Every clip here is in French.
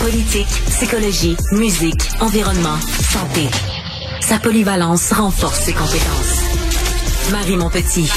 Politique, psychologie, musique, environnement, santé. Sa polyvalence renforce ses compétences. Marie Montpetit.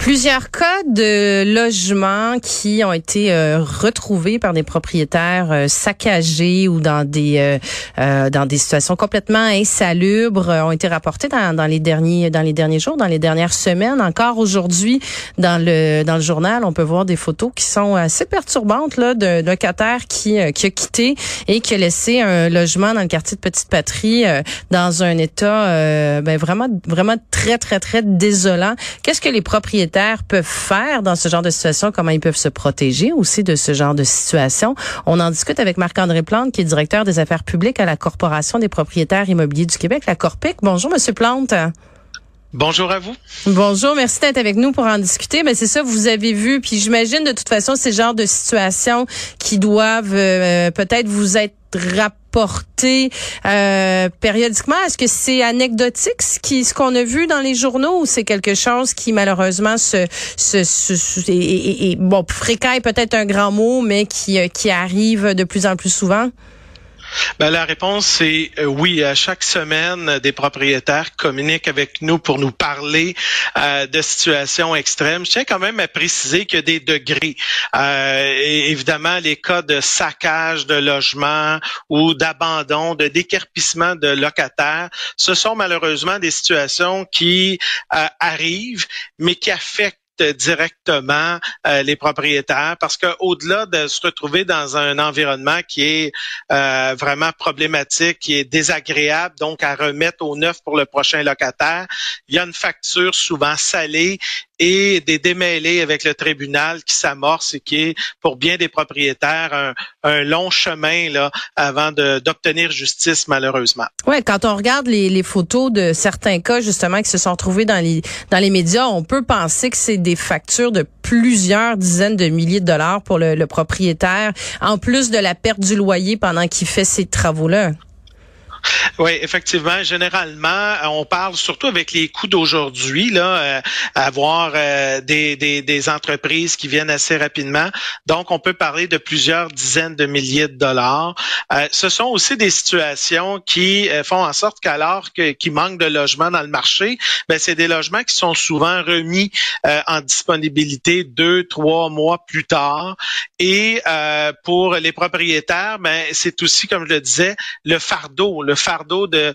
Plusieurs cas de logements qui ont été euh, retrouvés par des propriétaires euh, saccagés ou dans des euh, dans des situations complètement insalubres ont été rapportés dans, dans, les derniers dans les derniers jours, dans les dernières semaines. Encore aujourd'hui, dans le dans le journal, on peut voir des photos qui sont assez perturbantes là d'un locataire qui qui a quitté et qui a laissé un logement dans le quartier de Petite Patrie dans un état ben vraiment vraiment très très très désolant. Qu'est-ce que les propriétaires peuvent faire dans ce genre de situation, comment ils peuvent se protéger aussi de ce genre de situation. On en discute avec Marc-André Plante, qui est directeur des affaires publiques à la Corporation des propriétaires immobiliers du Québec, la Corpic. Bonjour, Monsieur Plante. Bonjour à vous. Bonjour, merci d'être avec nous pour en discuter. Mais c'est ça, vous avez vu, puis j'imagine de toute façon ces genres de situations qui doivent euh, peut-être vous être rapportées euh, périodiquement. Est-ce que c'est anecdotique ce qui ce qu'on a vu dans les journaux ou c'est quelque chose qui malheureusement se, se, se et, bon fréquent peut-être un grand mot, mais euh, qui arrive de plus en plus souvent? Ben, la réponse c'est euh, oui. À chaque semaine, des propriétaires communiquent avec nous pour nous parler euh, de situations extrêmes. Je tiens quand même à préciser qu'il y a des degrés. Euh, évidemment, les cas de saccage de logements ou d'abandon, de décarpissement de locataires, ce sont malheureusement des situations qui arrivent, mais qui affectent directement euh, les propriétaires parce que au-delà de se retrouver dans un environnement qui est euh, vraiment problématique, qui est désagréable, donc à remettre au neuf pour le prochain locataire, il y a une facture souvent salée et des démêlés avec le tribunal qui s'amorce et qui est pour bien des propriétaires un, long chemin là avant d'obtenir justice malheureusement. Ouais, quand on regarde les, photos de certains cas justement qui se sont trouvés dans les médias, on peut penser que c'est des factures de plusieurs dizaines de milliers de dollars pour le, le propriétaire, en plus de la perte du loyer pendant qu'il fait ces travaux-là. Oui, effectivement. Généralement, on parle surtout avec les coûts d'aujourd'hui, là, euh, avoir euh, des, des, des, entreprises qui viennent assez rapidement. Donc, on peut parler de plusieurs dizaines de milliers de dollars. Euh, ce sont aussi des situations qui euh, font en sorte qu'alors qu'il manque de logements dans le marché, ben, c'est des logements qui sont souvent remis en disponibilité deux, trois mois plus tard. Et pour les propriétaires, ben, c'est aussi, comme je le disais, le fardeau, le fardeau de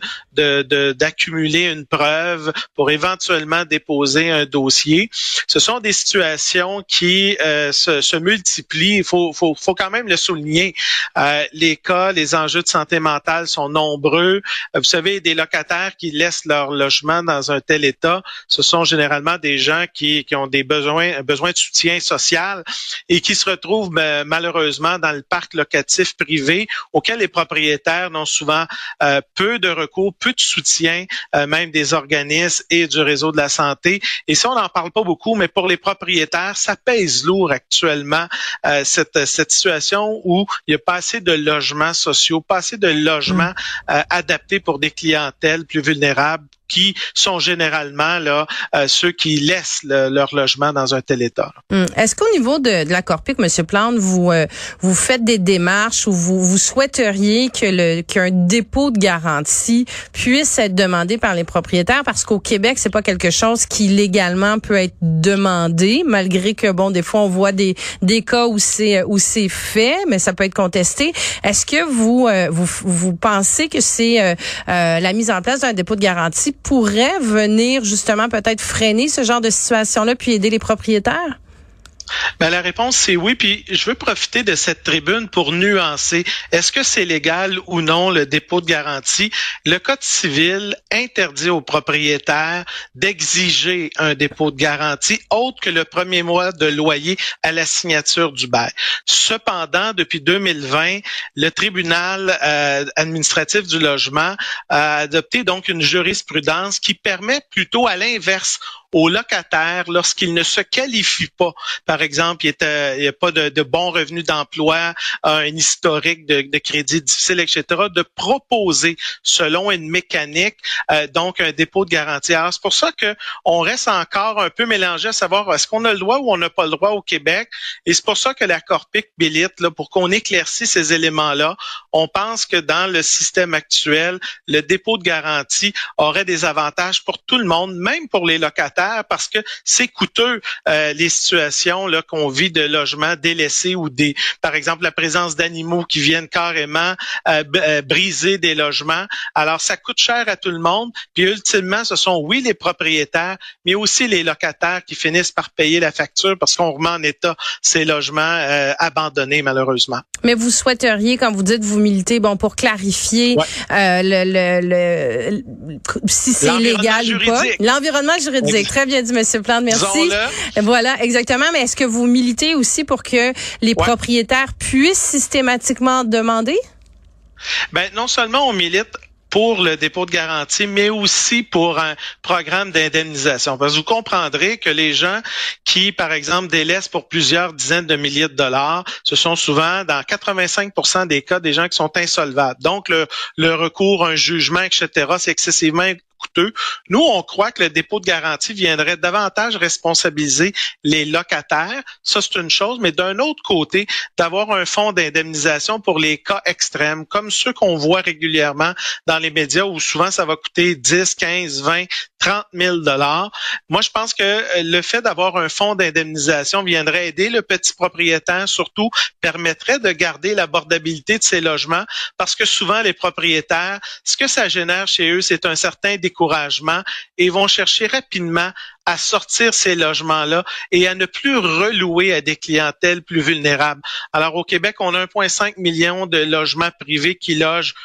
d'accumuler une preuve pour éventuellement déposer un dossier. Ce sont des situations qui euh, se, se, multiplient. Il faut, faut, faut, quand même le souligner. Euh, les cas, les enjeux de santé mentale sont nombreux. Euh, vous savez, des locataires qui laissent leur logement dans un tel état, ce sont généralement des gens qui, qui ont des besoins, besoin de soutien social et qui se retrouvent malheureusement dans le parc locatif privé auquel les propriétaires n'ont souvent euh, peu de recours, peu de soutien, euh, même des organismes et du réseau de la santé. Et ça, on n'en parle pas beaucoup, mais pour les propriétaires, ça pèse lourd actuellement euh, cette, cette situation où il n'y a pas assez de logements sociaux, pas assez de logements mm. adaptés pour des clientèles plus vulnérables qui sont généralement là euh, ceux qui laissent leur logement dans un tel état. Hum. Est-ce qu'au niveau de, de, la Corpic, Monsieur Plante, vous euh, vous faites des démarches ou vous, vous souhaiteriez que le qu'un dépôt de garantie puisse être demandé par les propriétaires? Parce qu'au Québec c'est pas quelque chose qui légalement peut être demandé malgré que bon des fois on voit des des cas où c'est où c'est fait mais ça peut être contesté. Est-ce que vous euh, vous vous pensez que c'est la mise en place d'un dépôt de garantie pourrait venir justement peut-être freiner ce genre de situation-là puis aider les propriétaires? Ben, la réponse, c'est oui. Puis je veux profiter de cette tribune pour nuancer. Est-ce que c'est légal ou non le dépôt de garantie? Le Code civil interdit aux propriétaires d'exiger un dépôt de garantie autre que le premier mois de loyer à la signature du bail. Cependant, depuis 2020, le tribunal euh, administratif du logement a adopté donc une jurisprudence qui permet plutôt à l'inverse aux locataires lorsqu'ils ne se qualifient pas. Par exemple, il n'y a pas de, de bons revenus d'emploi, un historique de, crédit difficile, etc., de proposer selon une mécanique, euh, donc un dépôt de garantie. Alors, c'est pour ça que on reste encore un peu mélangé à savoir est-ce qu'on a le droit ou on n'a pas le droit au Québec. Et c'est pour ça que la Corpic milite, là, pour qu'on éclaircisse ces éléments-là. On pense que dans le système actuel, le dépôt de garantie aurait des avantages pour tout le monde, même pour les locataires parce que c'est coûteux euh, les situations là qu'on vit de logements délaissés ou des, par exemple, la présence d'animaux qui viennent carrément euh, euh, briser des logements. Alors ça coûte cher à tout le monde. Puis ultimement, ce sont oui les propriétaires, mais aussi les locataires qui finissent par payer la facture parce qu'on remet en état ces logements abandonnés malheureusement. Mais vous souhaiteriez, quand vous dites vous militez, bon pour clarifier le, le, si c'est légal ou pas, l'environnement juridique. Très bien dit, Monsieur Plante. Merci. Voilà, exactement. Mais est-ce que vous militez aussi pour que les propriétaires puissent systématiquement demander? Ben, non seulement on milite pour le dépôt de garantie, mais aussi pour un programme d'indemnisation. Parce que vous comprendrez que les gens qui, par exemple, délaissent pour plusieurs dizaines de milliers de dollars, ce sont souvent, dans 85% des cas, des gens qui sont insolvables. Donc, le, le recours à un jugement, etc., c'est excessivement nous, on croit que le dépôt de garantie viendrait davantage responsabiliser les locataires. Ça, c'est une chose. Mais d'un autre côté, d'avoir un fonds d'indemnisation pour les cas extrêmes, comme ceux qu'on voit régulièrement dans les médias où souvent ça va coûter 10, 15, 20, 30 000 dollars. Moi, je pense que euh, le fait d'avoir un fonds d'indemnisation viendrait aider le petit propriétaire, surtout permettrait de garder l'abordabilité de ses logements parce que souvent les propriétaires, ce que ça génère chez eux, c'est un certain découragement et vont chercher rapidement à sortir ces logements-là et à ne plus relouer à des clientèles plus vulnérables. Alors au Québec, on a 1,5 million de logements privés qui logent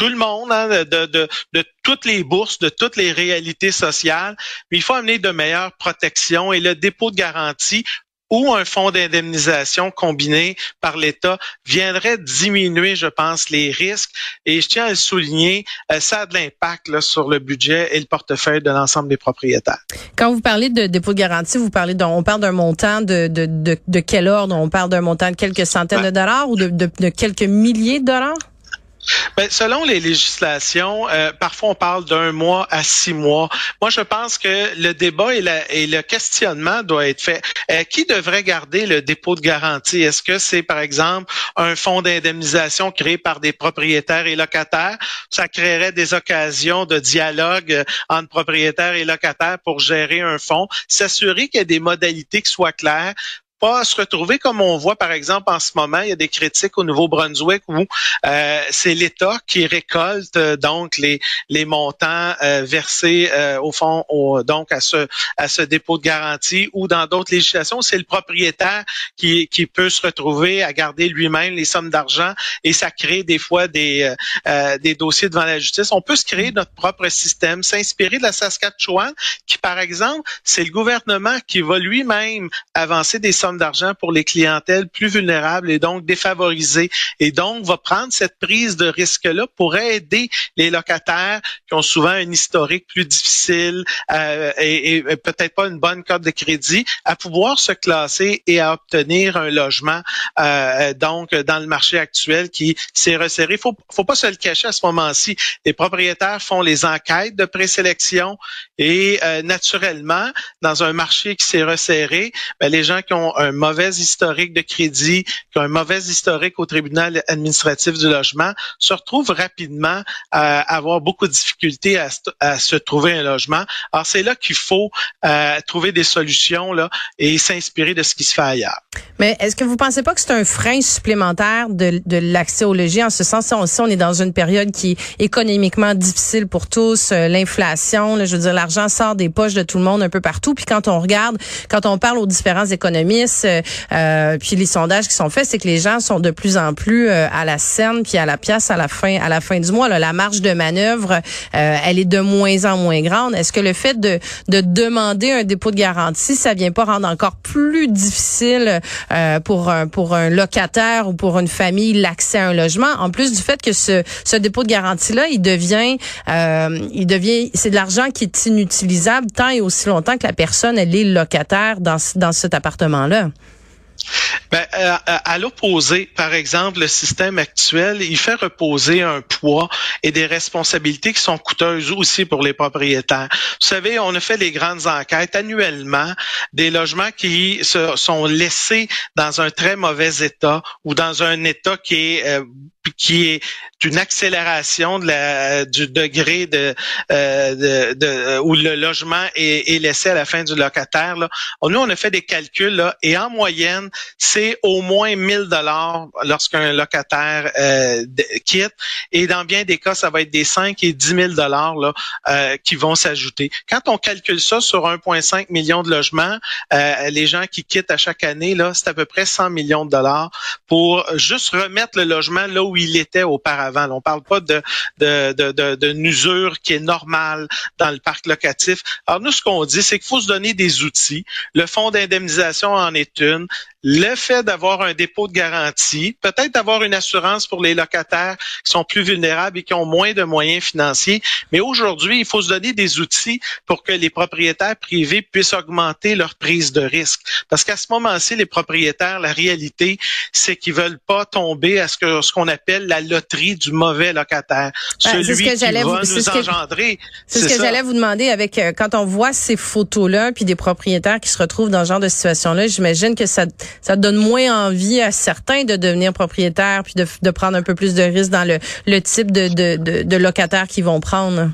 tout le monde, hein, de, de, de, toutes les bourses, de toutes les réalités sociales. Mais il faut amener de meilleures protections et le dépôt de garantie ou un fonds d'indemnisation combiné par l'État viendrait diminuer, je pense, les risques. Et je tiens à le souligner, euh, ça a de l'impact sur le budget et le portefeuille de l'ensemble des propriétaires. Quand vous parlez de dépôt de garantie, vous parlez on parle d'un montant de, de, de, de, quel ordre? On parle d'un montant de quelques centaines de dollars ou de, de quelques milliers de dollars? Ben, selon les législations, euh, parfois on parle d'un mois à six mois. Moi, je pense que le débat et, le questionnement doit être fait. Euh, qui devrait garder le dépôt de garantie? Est-ce que c'est, par exemple, un fonds d'indemnisation créé par des propriétaires et locataires? Ça créerait des occasions de dialogue euh, entre propriétaires et locataires pour gérer un fonds, s'assurer qu'il y a des modalités qui soient claires pas se retrouver comme on voit par exemple en ce moment, il y a des critiques au Nouveau-Brunswick où euh, c'est l'État qui récolte euh, donc les les montants euh, versés au fond au, donc à ce à ce dépôt de garantie ou dans d'autres législations, c'est le propriétaire qui qui peut se retrouver à garder lui-même les sommes d'argent et ça crée des fois des des dossiers devant la justice. On peut se créer notre propre système, s'inspirer de la Saskatchewan qui par exemple, c'est le gouvernement qui va lui-même avancer des sommes d'argent pour les clientèles plus vulnérables et donc défavorisées. Et donc, va prendre cette prise de risque-là pour aider les locataires qui ont souvent un historique plus difficile euh, et, peut-être pas une bonne carte de crédit à pouvoir se classer et à obtenir un logement euh, donc dans le marché actuel qui s'est resserré. Faut, faut pas se le cacher à ce moment-ci. Les propriétaires font les enquêtes de présélection et euh, naturellement, dans un marché qui s'est resserré, ben, les gens qui ont un mauvais historique de crédit, qui ont un mauvais historique au tribunal administratif du logement, se retrouvent rapidement à avoir beaucoup de difficultés à, se trouver un logement. Alors c'est là qu'il faut euh, trouver des solutions là et s'inspirer de ce qui se fait ailleurs. Mais est-ce que vous pensez pas que c'est un frein supplémentaire de, l'accès au logis en ce sens si on, on est dans une période qui est économiquement difficile pour tous, euh, l'inflation, je veux dire l'argent sort des poches de tout le monde un peu partout. Puis quand on regarde, quand on parle aux différents économistes, euh, puis les sondages qui sont faits, c'est que les gens sont de plus en plus euh, à la scène puis à la pièce à la fin à la fin du mois. Là, la marge de manœuvre, euh, elle est de moins en moins grande. Est-ce que le fait de, de demander un dépôt de garantie, ça vient pas rendre encore plus difficile euh, pour un pour un locataire ou pour une famille l'accès à un logement, en plus du fait que ce, ce dépôt de garantie là, il devient euh, il devient c'est de l'argent qui est inutilisable tant et aussi longtemps que la personne elle est locataire dans dans cet appartement là. Ben, euh, à, l'opposé, par exemple, le système actuel, il fait reposer un poids et des responsabilités qui sont coûteuses aussi pour les propriétaires. Vous savez, on a fait les grandes enquêtes annuellement des logements qui se sont laissés dans un très mauvais état ou dans un état qui est euh, qui est une accélération de la, du degré de, euh, de, où le logement est, est, laissé à la fin du locataire. Là. Nous, on a fait des calculs là, et en moyenne, c'est au moins 1000 dollars lorsqu'un locataire euh, quitte. Et dans bien des cas, ça va être des 5 et 10 000 dollars euh, qui vont s'ajouter. Quand on calcule ça sur 1,5 million de logements, euh, les gens qui quittent à chaque année, là, c'est à peu près 100 millions de dollars pour juste remettre le logement là où il était auparavant. On parle pas de, de, usure qui est normale dans le parc locatif. Alors nous, ce qu'on dit, c'est qu'il faut se donner des outils. Le fonds d'indemnisation en est une le fait d'avoir un dépôt de garantie, peut-être d'avoir une assurance pour les locataires qui sont plus vulnérables et qui ont moins de moyens financiers. Mais aujourd'hui, il faut se donner des outils pour que les propriétaires privés puissent augmenter leur prise de risque. Parce qu'à ce moment-ci, les propriétaires, la réalité, c'est qu'ils veulent pas tomber à ce que ce qu'on appelle la loterie du mauvais locataire. Celui que qui va vous, nous engendrer. C'est ce que j'allais vous demander avec euh, quand on voit ces photos-là, puis des propriétaires qui se retrouvent dans ce genre de situation-là, j'imagine que ça ça donne moins envie à certains de devenir propriétaires puis de, de prendre un peu plus de risques dans le, le type de, de, de, de locataires qu'ils vont prendre.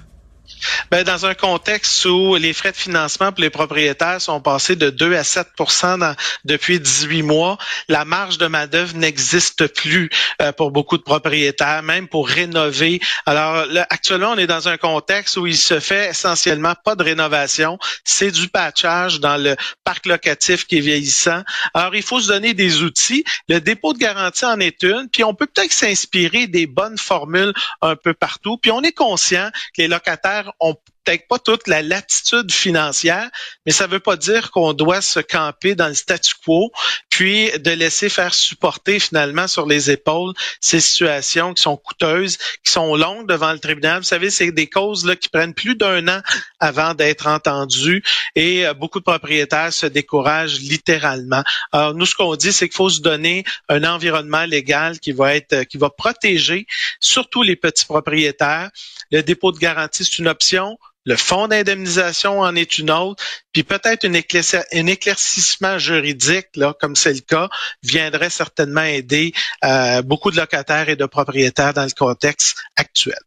Ben, dans un contexte où les frais de financement pour les propriétaires sont passés de 2 à 7% depuis 18 mois, la marge de main-d'œuvre n'existe plus euh, pour beaucoup de propriétaires, même pour rénover. Alors, actuellement, on est dans un contexte où il se fait essentiellement pas de rénovation, c'est du patchage dans le parc locatif qui est vieillissant. Alors, il faut se donner des outils. Le dépôt de garantie en est une, puis on peut peut-être s'inspirer des bonnes formules un peu partout. Puis on est conscient que les locataires on peut-être pas toute la latitude financière, mais ça ne veut pas dire qu'on doit se camper dans le statu quo, puis de laisser faire supporter finalement sur les épaules ces situations qui sont coûteuses, qui sont longues devant le tribunal. Vous savez, c'est des causes là, qui prennent plus d'un an avant d'être entendues et euh, beaucoup de propriétaires se découragent littéralement. Alors nous, ce qu'on dit, c'est qu'il faut se donner un environnement légal qui va être, qui va protéger surtout les petits propriétaires. Le dépôt de garantie, c'est une option. Le fonds d'indemnisation en est une autre, puis peut-être un éclaircissement juridique, là, comme c'est le cas, viendrait certainement aider euh, beaucoup de locataires et de propriétaires dans le contexte actuel.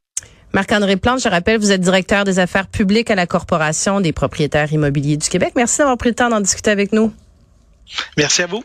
Marc-André Plante, je rappelle, vous êtes directeur des affaires publiques à la Corporation des propriétaires immobiliers du Québec. Merci d'avoir pris le temps d'en discuter avec nous. Merci à vous.